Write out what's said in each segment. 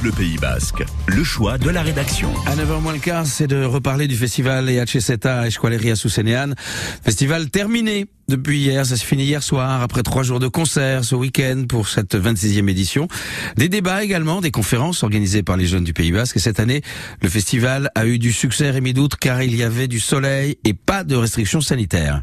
Bleu Pays Basque, le choix de la rédaction. À 9h moins le quart, c'est de reparler du festival EHSETA Esqualeria Sousénéane. Festival terminé depuis hier, ça se finit hier soir, après trois jours de concerts ce week-end pour cette 26e édition. Des débats également, des conférences organisées par les jeunes du Pays Basque. Et cette année, le festival a eu du succès, Rémi Doute, car il y avait du soleil et pas de restrictions sanitaires.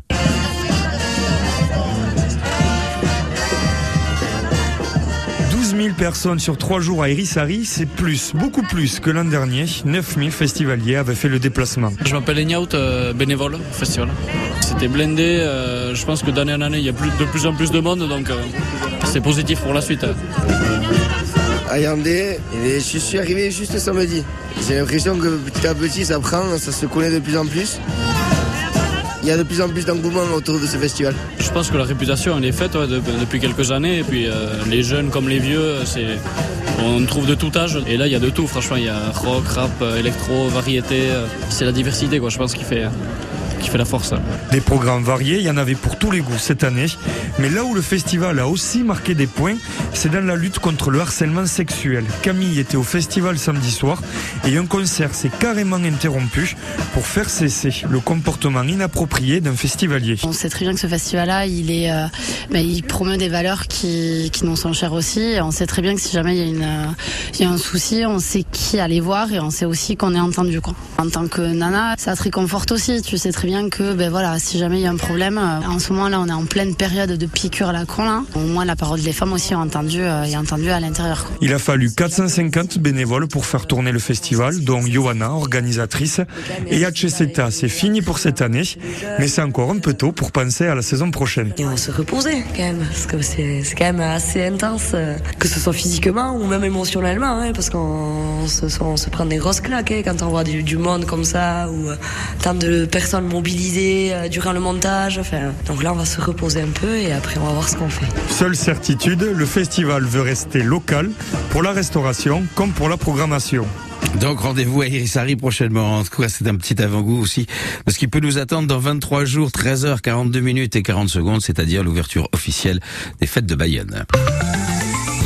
000 personnes sur trois jours à Erisari, c'est plus, beaucoup plus que l'an dernier. 9000 festivaliers avaient fait le déplacement. Je m'appelle Egnaut, euh, bénévole au festival. C'était blindé, euh, je pense que d'année en année, il y a plus, de plus en plus de monde, donc euh, c'est positif pour la suite. À Yandé, je suis arrivé juste samedi. J'ai l'impression que petit à petit, ça prend, ça se connaît de plus en plus il y a de plus en plus d'engouement autour de ce festival. Je pense que la réputation elle est faite depuis quelques années. Et puis euh, les jeunes comme les vieux, c'est on trouve de tout âge. Et là il y a de tout franchement, il y a rock, rap, électro, variété, euh, c'est la diversité quoi, je pense qu'il fait qui fait la force. Des programmes variés, il y en avait pour tous les goûts cette année. Mais là où le festival a aussi marqué des points, c'est dans la lutte contre le harcèlement sexuel. Camille était au festival samedi soir et un concert s'est carrément interrompu pour faire cesser le comportement inapproprié d'un festivalier. On sait très bien que ce festival-là, il est, euh, ben, il promeut des valeurs qui, qui nous sont chères aussi. On sait très bien que si jamais il y a, une, euh, il y a un souci, on sait qui aller voir et on sait aussi qu'on est entendu. Quoi. En tant que nana, ça te réconforte aussi. Tu sais très bien que, ben voilà, si jamais il y a un problème, euh, en ce moment-là, on est en pleine période de piqûre à la con. Là. Au moins, la parole des femmes aussi est entendue, est entendue à l'intérieur. Il a fallu 450 bénévoles pour faire tourner le festival, dont Johanna, organisatrice, et Hacheseta. C'est fini pour cette année, mais c'est encore un peu tôt pour penser à la saison prochaine. Et on va se reposer quand même, parce que c'est quand même assez intense, euh, que ce soit physiquement ou même émotionnellement, hein, parce qu'on se, on se prend des grosses claques hein, quand on voit du, monde comme ça, ou euh, tant de personnes mobilisées euh, durant le montage. Enfin, donc là, on va se reposer un peu et après, on va voir ce qu'on fait. Seule certitude, le festival veut rester local pour la restauration comme pour la programmation. Donc rendez-vous à Irisari prochainement. En tout cas, c'est un petit avant-goût aussi de ce qui peut nous attendre dans 23 jours, 13h, 42 minutes et 40 secondes, c'est-à-dire l'ouverture officielle des fêtes de Bayonne.